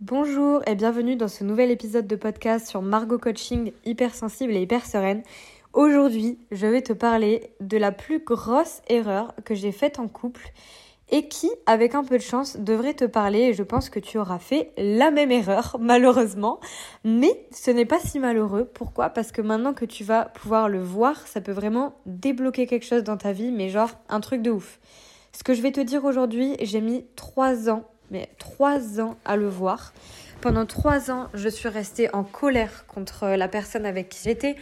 Bonjour et bienvenue dans ce nouvel épisode de podcast sur Margot Coaching hypersensible et hyper sereine. Aujourd'hui, je vais te parler de la plus grosse erreur que j'ai faite en couple et qui, avec un peu de chance, devrait te parler et je pense que tu auras fait la même erreur, malheureusement. Mais ce n'est pas si malheureux. Pourquoi? Parce que maintenant que tu vas pouvoir le voir, ça peut vraiment débloquer quelque chose dans ta vie, mais genre un truc de ouf. Ce que je vais te dire aujourd'hui, j'ai mis trois ans, mais trois ans à le voir. Pendant trois ans, je suis restée en colère contre la personne avec qui j'étais.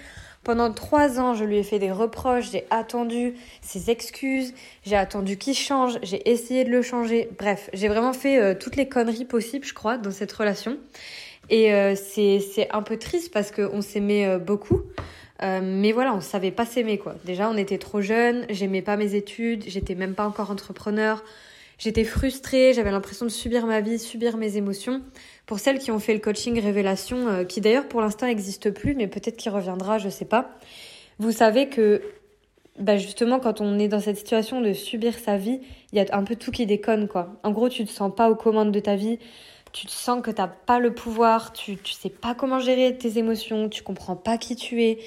Pendant trois ans, je lui ai fait des reproches, j'ai attendu ses excuses, j'ai attendu qu'il change, j'ai essayé de le changer. Bref, j'ai vraiment fait euh, toutes les conneries possibles, je crois, dans cette relation. Et euh, c'est un peu triste parce qu'on s'aimait euh, beaucoup. mais voilà, on savait pas s'aimer quoi. Déjà, on était trop jeunes, j'aimais pas mes études, j'étais même pas encore entrepreneur. J'étais frustrée, j'avais l'impression de subir ma vie, subir mes émotions. Pour celles qui ont fait le coaching révélation, euh, qui d'ailleurs pour l'instant n'existe plus, mais peut-être qu'il reviendra, je sais pas. Vous savez que bah justement quand on est dans cette situation de subir sa vie, il y a un peu tout qui déconne quoi. En gros, tu te sens pas aux commandes de ta vie, tu te sens que t'as pas le pouvoir, tu tu sais pas comment gérer tes émotions, tu comprends pas qui tu es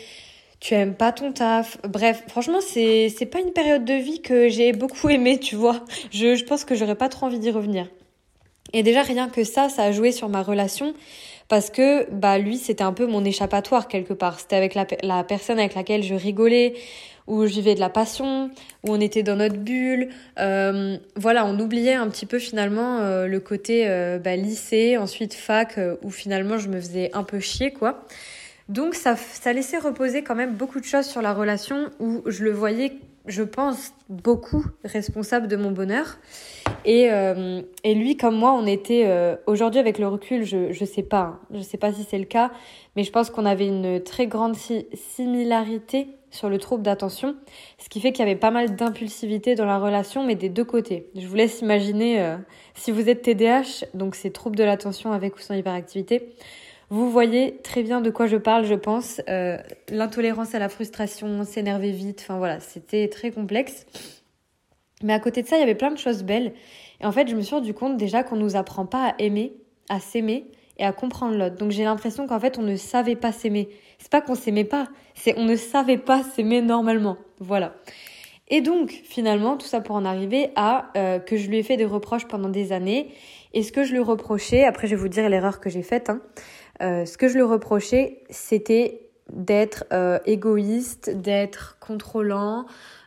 tu aimes pas ton taf. Bref, franchement, c'est c'est pas une période de vie que j'ai beaucoup aimée, tu vois. Je, je pense que j'aurais pas trop envie d'y revenir. Et déjà rien que ça, ça a joué sur ma relation parce que bah lui, c'était un peu mon échappatoire quelque part. C'était avec la, la personne avec laquelle je rigolais, où je vivais de la passion, où on était dans notre bulle. Euh, voilà, on oubliait un petit peu finalement euh, le côté euh, bah, lycée, ensuite fac, euh, où finalement je me faisais un peu chier quoi. Donc ça, laissait reposer quand même beaucoup de choses sur la relation où je le voyais, je pense, beaucoup responsable de mon bonheur. Et, euh, lui, comme moi, on était euh, aujourd'hui avec le recul, je je sais pas, hein. je sais pas si c'est le cas, mais je pense qu'on avait une très grande similarité sur le trouble d'attention, ce qui fait qu'il y avait pas mal d'impulsivité dans la relation, mais des deux côtés. Je vous laisse imaginer euh, si vous êtes TDAH, donc c'est trouble de l'attention avec ou sans hyperactivité. Vous voyez très bien de quoi je parle, je pense. Euh, L'intolérance à la frustration, s'énerver vite, enfin voilà, c'était très complexe. Mais à côté de ça, il y avait plein de choses belles. Et en fait, je me suis rendu compte déjà qu'on nous apprend pas à aimer, à s'aimer et à comprendre l'autre. Donc j'ai l'impression qu'en fait, on ne savait pas s'aimer. C'est pas qu'on s'aimait pas, c'est on ne savait pas s'aimer normalement. Voilà. Et donc, finalement, tout ça pour en arriver à euh, que je lui ai fait des reproches pendant des années. Et ce que je lui reprochais, après je vais vous dire l'erreur que j'ai faite, hein, euh, ce que je lui reprochais, c'était d'être euh, égoïste, d'être contrôlant.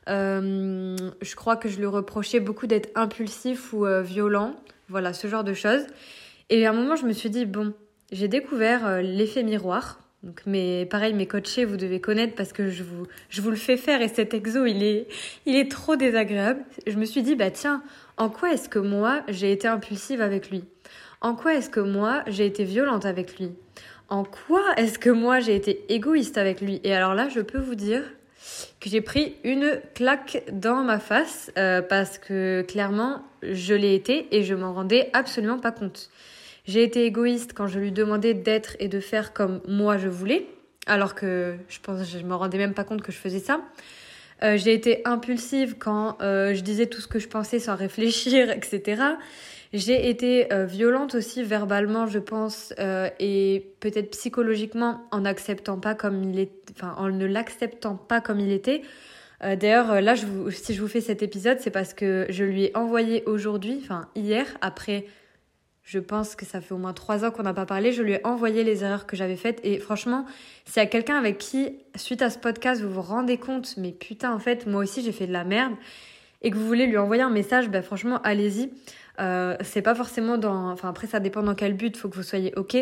Euh, je crois que je lui reprochais beaucoup d'être impulsif ou violent. Voilà, ce genre de choses. Et à un moment, je me suis dit, bon, j'ai découvert l'effet miroir. Donc, mais pareil, mes coachés, vous devez connaître parce que je vous, je vous le fais faire et cet exo, il est, il est trop désagréable. Je me suis dit, bah tiens, en quoi est-ce que moi, j'ai été impulsive avec lui? En quoi est-ce que moi, j'ai été violente avec lui? En quoi est-ce que moi, j'ai été égoïste avec lui? Et alors là, je peux vous dire que j'ai pris une claque dans ma face euh, parce que clairement, je l'ai été et je m'en rendais absolument pas compte. J'ai été égoïste quand je lui demandais d'être et de faire comme moi je voulais, alors que je pense je me rendais même pas compte que je faisais ça. Euh, j'ai été impulsive quand euh, je disais tout ce que je pensais sans réfléchir, etc. J'ai été euh, violente aussi verbalement, je pense, et peut-être psychologiquement en pas comme il est, en ne l'acceptant pas comme il était. D'ailleurs, là, je vous, si je vous fais cet épisode, c'est parce que je lui ai envoyé aujourd'hui, enfin hier, après je pense que ça fait au moins trois ans qu'on n'a pas parlé. Je lui ai envoyé les erreurs que j'avais faites. Et franchement, s'il y a quelqu'un avec qui, suite à ce podcast, vous vous rendez compte, mais putain, en fait, moi aussi, j'ai fait de la merde, et que vous voulez lui envoyer un message, ben franchement, allez-y. Euh, c'est pas forcément dans. Enfin, après, ça dépend dans quel but, faut que vous soyez OK.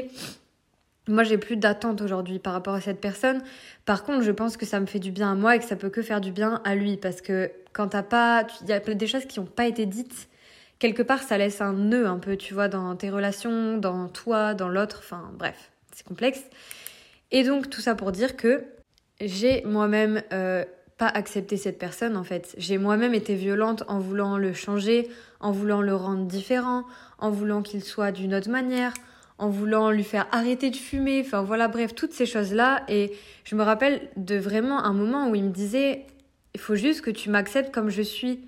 Moi, j'ai plus d'attente aujourd'hui par rapport à cette personne. Par contre, je pense que ça me fait du bien à moi et que ça peut que faire du bien à lui. Parce que quand t'as pas. Il y a des choses qui n'ont pas été dites quelque part, ça laisse un nœud un peu, tu vois, dans tes relations, dans toi, dans l'autre, enfin bref, c'est complexe. Et donc tout ça pour dire que j'ai moi-même euh, pas accepté cette personne en fait. J'ai moi-même été violente en voulant le changer, en voulant le rendre différent, en voulant qu'il soit d'une autre manière, en voulant lui faire arrêter de fumer, enfin voilà, bref, toutes ces choses-là. Et je me rappelle de vraiment un moment où il me disait, il faut juste que tu m'acceptes comme je suis.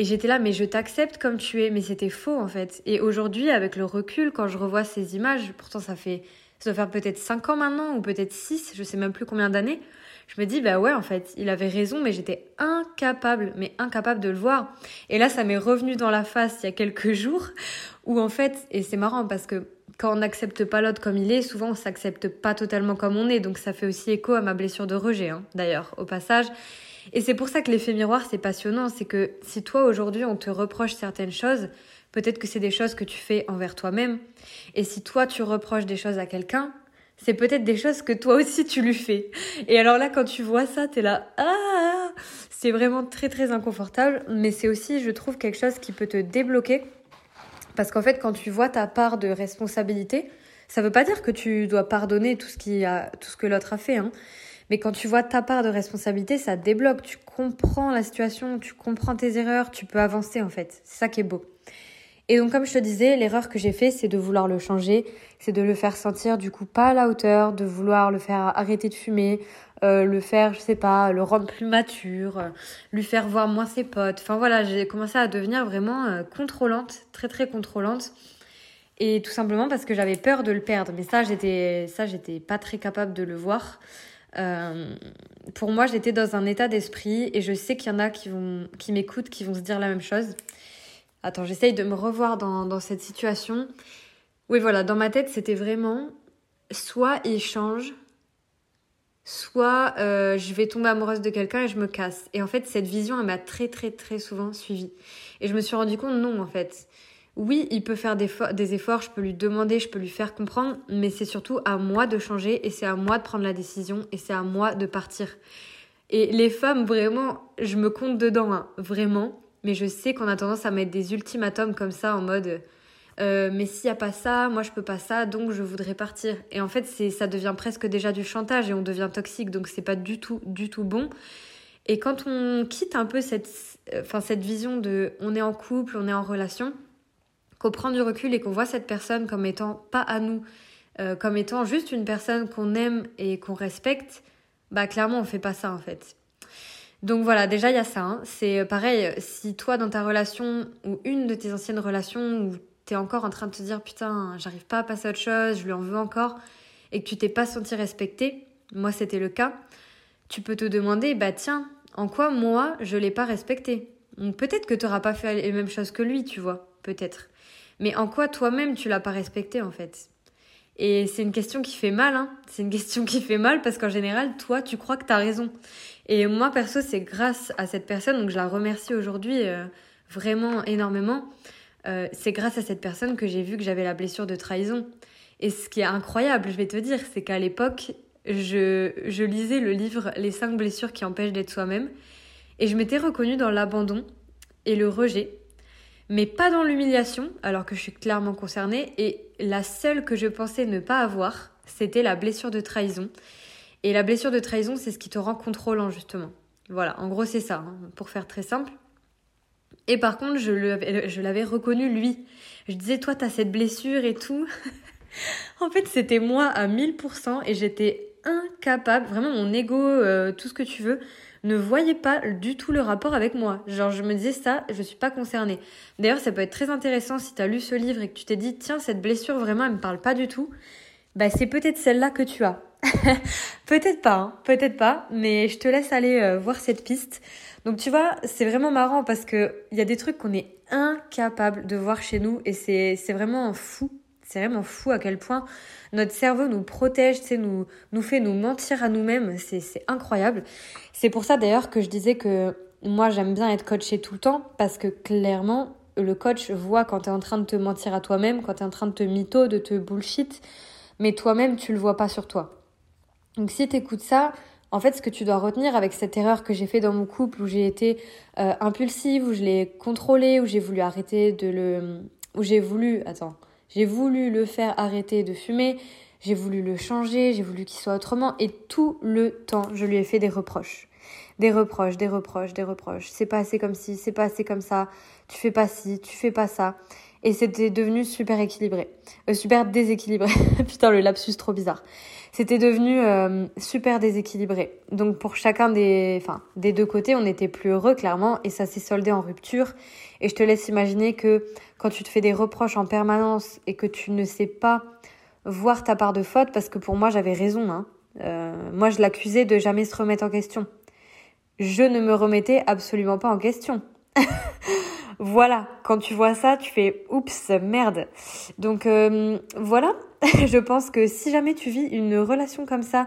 Et j'étais là, mais je t'accepte comme tu es, mais c'était faux en fait. Et aujourd'hui, avec le recul, quand je revois ces images, pourtant ça fait, ça doit faire peut-être 5 ans maintenant, ou peut-être 6, je sais même plus combien d'années, je me dis, bah ouais, en fait, il avait raison, mais j'étais incapable, mais incapable de le voir. Et là, ça m'est revenu dans la face il y a quelques jours, où en fait, et c'est marrant parce que quand on n'accepte pas l'autre comme il est, souvent on s'accepte pas totalement comme on est. Donc ça fait aussi écho à ma blessure de rejet, hein, d'ailleurs, au passage. Et c'est pour ça que l'effet miroir, c'est passionnant. C'est que si toi, aujourd'hui, on te reproche certaines choses, peut-être que c'est des choses que tu fais envers toi-même. Et si toi, tu reproches des choses à quelqu'un, c'est peut-être des choses que toi aussi tu lui fais. Et alors là, quand tu vois ça, t'es là, ah, c'est vraiment très très inconfortable, mais c'est aussi, je trouve, quelque chose qui peut te débloquer. Parce qu'en fait, quand tu vois ta part de responsabilité, ça veut pas dire que tu dois pardonner tout ce, a, tout ce que l'autre a fait, hein. Mais quand tu vois ta part de responsabilité, ça débloque. Tu comprends la situation, tu comprends tes erreurs, tu peux avancer en fait. C'est ça qui est beau. Et donc, comme je te disais, l'erreur que j'ai fait, c'est de vouloir le changer, c'est de le faire sentir du coup pas à la hauteur, de vouloir le faire arrêter de fumer, euh, le faire, je sais pas, le rendre plus mature, euh, lui faire voir moins ses potes. Enfin voilà, j'ai commencé à devenir vraiment euh, contrôlante, très très contrôlante. Et tout simplement parce que j'avais peur de le perdre. Mais ça, j'étais, ça, j'étais pas très capable de le voir. Pour moi, j'étais dans un état d'esprit et je sais qu'il y en a qui qui m'écoutent, qui vont se dire la même chose. Attends, j'essaye de me revoir dans, cette situation. Oui, voilà, dans ma tête, c'était vraiment soit il change, soit euh, je vais tomber amoureuse de quelqu'un et je me casse. Et en fait, cette vision, elle m'a très, très, très souvent suivie. Et je me suis rendu compte, non, en fait. Oui, il peut faire des, efforts, je peux lui demander, je peux lui faire comprendre, mais c'est surtout à moi de changer et c'est à moi de prendre la décision et c'est à moi de partir. Et les femmes, vraiment, je me compte dedans, hein, vraiment mais je sais qu'on a tendance à mettre des ultimatums comme ça en mode euh, mais s'il n'y a pas ça, moi je peux pas ça, donc je voudrais partir. Et en fait, ça devient presque déjà du chantage et on devient toxique, donc c'est pas du tout, du tout bon. Et quand on quitte un peu cette vision de on est en couple, on est en relation, qu'on prend du recul et qu'on voit cette personne comme étant pas à nous, euh, comme étant juste une personne qu'on aime et qu'on respecte, bah clairement on fait pas ça en fait. Donc voilà, déjà il y a ça. Hein. C'est euh, pareil, si toi dans ta relation ou une de tes anciennes relations où t'es encore en train de te dire putain, j'arrive pas à passer à autre chose, je lui en veux encore, et que tu t'es pas senti respecté, moi c'était le cas, tu peux te demander, bah tiens, en quoi moi je l'ai pas respecté? Peut-être que tu pas fait les mêmes choses que lui, tu vois, peut-être. Mais en quoi toi-même tu l'as pas respecté en fait? Et c'est une question qui fait mal, hein. C'est une question qui fait mal parce qu'en général, toi, tu crois que tu as raison. Et moi, perso, c'est grâce à cette personne, donc je la remercie aujourd'hui euh, vraiment énormément. Euh, c'est grâce à cette personne que j'ai vu que j'avais la blessure de trahison. Et ce qui est incroyable, je vais te dire, c'est qu'à l'époque, je, je lisais le livre Les cinq blessures qui empêchent d'être soi-même. Et je m'étais reconnue dans l'abandon et le rejet, mais pas dans l'humiliation, alors que je suis clairement concernée. Et la seule que je pensais ne pas avoir, c'était la blessure de trahison. Et la blessure de trahison, c'est ce qui te rend contrôlant, justement. Voilà, en gros, c'est ça, hein, pour faire très simple. Et par contre, je l'avais reconnu, lui. Je disais, toi, t'as cette blessure et tout. en fait, c'était moi à 1000% et j'étais incapable, vraiment mon ego, euh, tout ce que tu veux, ne voyait pas du tout le rapport avec moi. Genre, je me disais ça, je suis pas concernée. D'ailleurs, ça peut être très intéressant si tu as lu ce livre et que tu t'es dit, tiens, cette blessure, vraiment, elle me parle pas du tout. Bah, c'est peut-être celle-là que tu as. peut-être pas, hein, peut-être pas, mais je te laisse aller euh, voir cette piste. Donc tu vois, c'est vraiment marrant parce que il y a des trucs qu'on est incapable de voir chez nous et c'est c'est vraiment fou. C'est vraiment fou à quel point notre cerveau nous protège, nous nous fait nous mentir à nous-mêmes. C'est c'est incroyable. C'est pour ça d'ailleurs que je disais que moi j'aime bien être coachée tout le temps parce que clairement le coach voit quand tu es en train de te mentir à toi-même, quand tu es en train de te mytho, de te bullshit, mais toi-même tu le vois pas sur toi. Donc si tu écoutes ça, en fait, ce que tu dois retenir avec cette erreur que j'ai fait dans mon couple où j'ai été euh, impulsive, où je l'ai contrôlé, où j'ai voulu arrêter de le, où j'ai voulu, attends, j'ai voulu le faire arrêter de fumer, j'ai voulu le changer, j'ai voulu qu'il soit autrement, et tout le temps, je lui ai fait des reproches, des reproches, des reproches, des reproches. C'est pas assez comme ci, c'est pas assez comme ça. Tu fais pas ci, tu fais pas ça. Et c'était devenu super équilibré. Euh, super déséquilibré. Putain, le lapsus trop bizarre. C'était devenu euh, super déséquilibré. Donc pour chacun des, enfin, des deux côtés, on n'était plus heureux clairement et ça s'est soldé en rupture. Et je te laisse imaginer que quand tu te fais des reproches en permanence et que tu ne sais pas voir ta part de faute, parce que pour moi j'avais raison, hein. Euh, moi je l'accusais de jamais se remettre en question. Je ne me remettais absolument pas en question. Voilà, quand tu vois ça, tu fais oups, merde. Donc euh, voilà, je pense que si jamais tu vis une relation comme ça,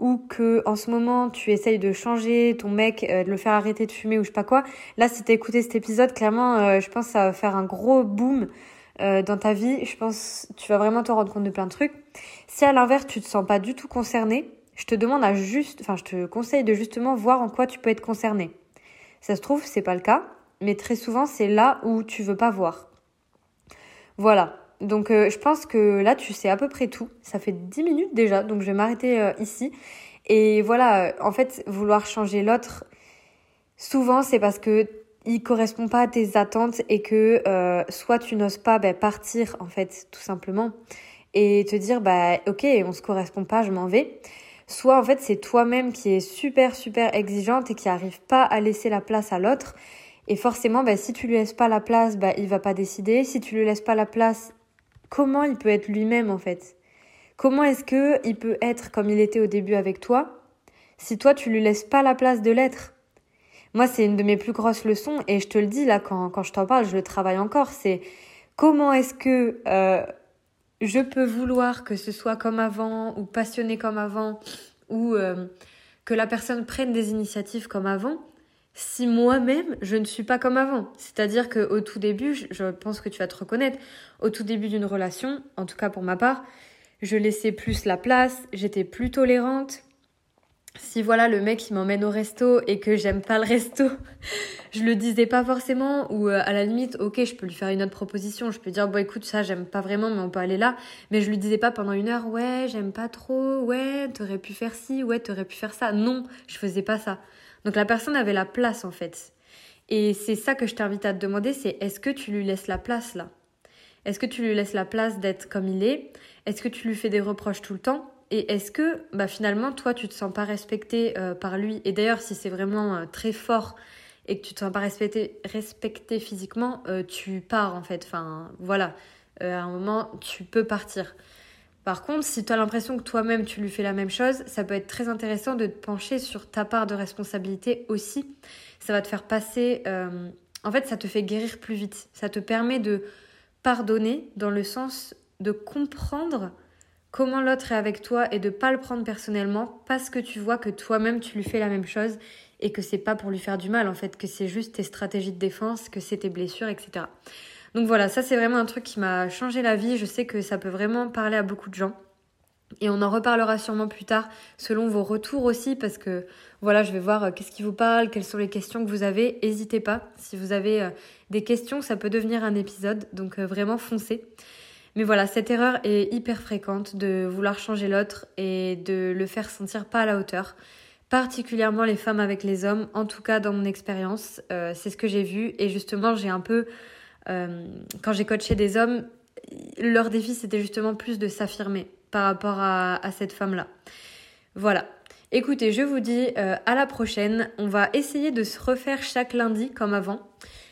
ou que en ce moment tu essayes de changer ton mec, euh, de le faire arrêter de fumer ou je sais pas quoi, là si t'as écouté cet épisode, clairement, euh, je pense que ça va faire un gros boom dans ta vie. Je pense tu vas vraiment te rendre compte de plein de trucs. Si à l'inverse tu te sens pas du tout concerné, je te demande à juste, enfin je te conseille de justement voir en quoi tu peux être concerné. Ça se trouve c'est pas le cas mais très souvent c'est là où tu veux pas voir. Voilà. Donc euh, je pense que là tu sais à peu près tout. Ça fait 10 minutes déjà, donc je vais m'arrêter euh, ici. Et voilà, en fait, vouloir changer l'autre, souvent c'est parce que il correspond pas à tes attentes et que euh, soit tu n'oses pas bah, partir en fait tout simplement et te dire bah ok on se correspond pas je m'en vais soit en fait c'est toi-même qui est super super exigeante et qui arrive pas à laisser la place à l'autre et forcément, bah, si tu lui laisses pas la place, bah, il va pas décider. Si tu lui laisses pas la place, comment il peut être lui-même en fait? Comment est-ce que il peut être comme il était au début avec toi si toi tu lui laisses pas la place de l'être? Moi, c'est une de mes plus grosses leçons et je te le dis là quand, quand je t'en parle, je le travaille encore. C'est comment est-ce que euh, je peux vouloir que ce soit comme avant ou passionné comme avant ou euh, que la personne prenne des initiatives comme avant si moi-même je ne suis pas comme avant. C'est-à-dire qu'au tout début, je pense que tu vas te reconnaître, au tout début d'une relation, en tout cas pour ma part, je laissais plus la place, j'étais plus tolérante. Si voilà le mec il m'emmène au resto et que j'aime pas le resto, je le disais pas forcément ou euh, à la limite ok je peux lui faire une autre proposition, je peux dire bon écoute ça j'aime pas vraiment mais on peut aller là, mais je lui disais pas pendant une heure ouais j'aime pas trop, ouais t'aurais pu faire ci, ouais t'aurais pu faire ça, non je faisais pas ça. Donc la personne avait la place en fait. Et c'est ça que je t'invite à te demander, c'est est-ce que tu lui laisses la place là? Est-ce que tu lui laisses la place d'être comme il est? Est-ce que tu lui fais des reproches tout le temps? Et est-ce que bah, finalement toi tu te sens pas respecté euh, par lui? Et d'ailleurs si c'est vraiment euh, très fort et que tu te sens pas respecté, respecté physiquement, euh, tu pars en fait. Enfin voilà, à un moment tu peux partir. Par contre, si tu as l'impression que toi-même tu lui fais la même chose, ça peut être très intéressant de te pencher sur ta part de responsabilité aussi. Ça va te faire passer... Euh, en fait, ça te fait guérir plus vite. Ça te permet de pardonner dans le sens de comprendre comment l'autre est avec toi et de pas le prendre personnellement parce que tu vois que toi-même tu lui fais la même chose et que c'est pas pour lui faire du mal en fait, que c'est juste tes stratégies de défense, que c'est tes blessures, etc. Donc voilà, ça c'est vraiment un truc qui m'a changé la vie. Je sais que ça peut vraiment parler à beaucoup de gens. Et on en reparlera sûrement plus tard, selon vos retours aussi, parce que voilà, je vais voir euh, qu'est-ce qui vous parle, quelles sont les questions que vous avez. N'hésitez pas, si vous avez euh, des questions, ça peut devenir un épisode, donc euh, vraiment foncez. Mais voilà, cette erreur est hyper fréquente de vouloir changer l'autre et de le faire sentir pas à la hauteur. Particulièrement les femmes avec les hommes, en tout cas dans mon expérience, c'est ce que j'ai vu. Et justement, j'ai un peu quand j'ai coaché des hommes, leur défi c'était justement plus de s'affirmer par rapport à, cette femme-là. Voilà. Écoutez, je vous dis euh, à la prochaine. On va essayer de se refaire chaque lundi comme avant.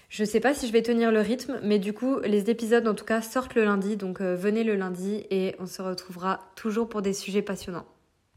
Je sais pas si je vais tenir le rythme, mais du coup, les épisodes en tout cas sortent le lundi, donc euh, venez le lundi et on se retrouvera toujours pour des sujets passionnants.